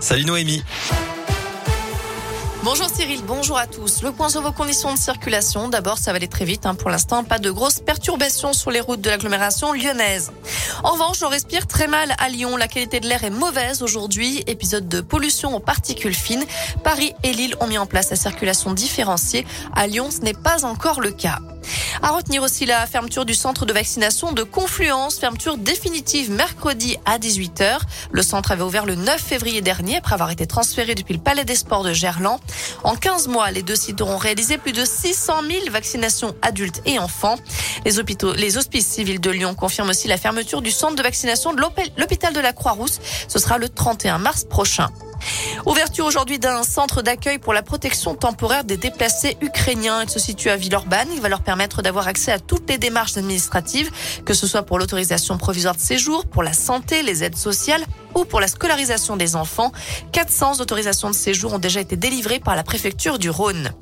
Salut Noémie. Bonjour Cyril, bonjour à tous. Le point sur vos conditions de circulation. D'abord, ça va aller très vite. Hein. Pour l'instant, pas de grosses perturbations sur les routes de l'agglomération lyonnaise. En revanche, on respire très mal à Lyon. La qualité de l'air est mauvaise aujourd'hui. Épisode de pollution aux particules fines. Paris et Lille ont mis en place la circulation différenciée. À Lyon, ce n'est pas encore le cas. À retenir aussi la fermeture du centre de vaccination de Confluence, fermeture définitive mercredi à 18h. Le centre avait ouvert le 9 février dernier après avoir été transféré depuis le Palais des Sports de Gerland. En 15 mois, les deux sites auront réalisé plus de 600 000 vaccinations adultes et enfants. Les hôpitaux, les hospices civils de Lyon confirment aussi la fermeture du centre de vaccination de l'hôpital de la Croix-Rousse. Ce sera le 31 mars prochain. Ouverture aujourd'hui d'un centre d'accueil pour la protection temporaire des déplacés ukrainiens. Il se situe à Villeurbanne. Il va leur permettre d'avoir accès à toutes les démarches administratives, que ce soit pour l'autorisation provisoire de séjour, pour la santé, les aides sociales ou pour la scolarisation des enfants. 400 autorisations de séjour ont déjà été délivrées par la préfecture du Rhône.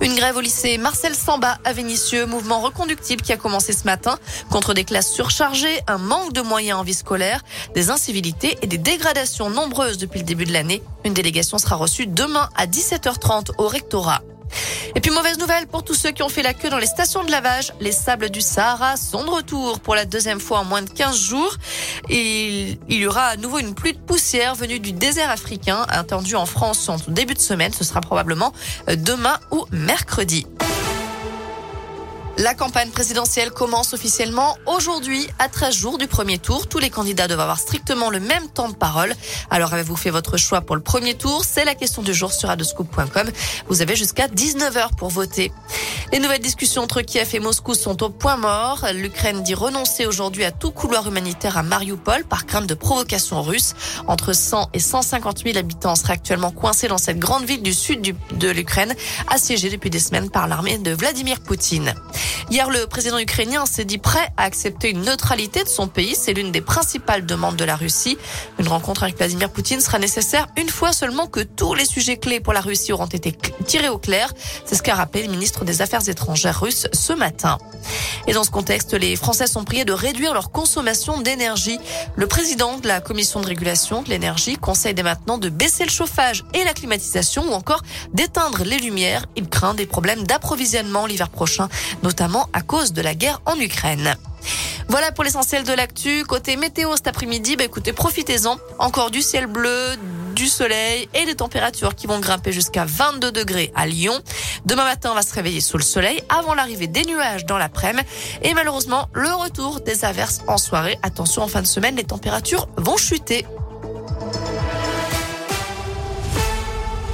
Une grève au lycée Marcel Samba à Vénissieux, mouvement reconductible qui a commencé ce matin contre des classes surchargées, un manque de moyens en vie scolaire, des incivilités et des dégradations nombreuses depuis le début de l'année. Une délégation sera reçue demain à 17h30 au rectorat. Et puis mauvaise nouvelle pour tous ceux qui ont fait la queue dans les stations de lavage. Les sables du Sahara sont de retour pour la deuxième fois en moins de 15 jours. Et il y aura à nouveau une pluie de poussière venue du désert africain attendue en France en début de semaine. Ce sera probablement euh, demain ou mercredi. La campagne présidentielle commence officiellement aujourd'hui à 13 jours du premier tour. Tous les candidats doivent avoir strictement le même temps de parole. Alors avez-vous fait votre choix pour le premier tour? C'est la question du jour sur adoscoop.com. Vous avez jusqu'à 19h pour voter. Les nouvelles discussions entre Kiev et Moscou sont au point mort. L'Ukraine dit renoncer aujourd'hui à tout couloir humanitaire à Mariupol par crainte de provocation russe. Entre 100 et 150 000 habitants seraient actuellement coincés dans cette grande ville du sud de l'Ukraine, assiégée depuis des semaines par l'armée de Vladimir Poutine. Hier, le président ukrainien s'est dit prêt à accepter une neutralité de son pays. C'est l'une des principales demandes de la Russie. Une rencontre avec Vladimir Poutine sera nécessaire une fois seulement que tous les sujets clés pour la Russie auront été tirés au clair. C'est ce qu'a rappelé le ministre des Affaires étrangères russe ce matin. Et dans ce contexte, les Français sont priés de réduire leur consommation d'énergie. Le président de la commission de régulation de l'énergie conseille dès maintenant de baisser le chauffage et la climatisation ou encore d'éteindre les lumières. Il craint des problèmes d'approvisionnement l'hiver prochain, notamment à cause de la guerre en Ukraine. Voilà pour l'essentiel de l'actu. Côté météo cet après-midi, bah écoutez, profitez-en. Encore du ciel bleu, du soleil et des températures qui vont grimper jusqu'à 22 degrés à Lyon. Demain matin, on va se réveiller sous le soleil avant l'arrivée des nuages dans l'après-midi et malheureusement le retour des averses en soirée. Attention, en fin de semaine, les températures vont chuter.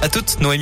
À toutes, Noémie.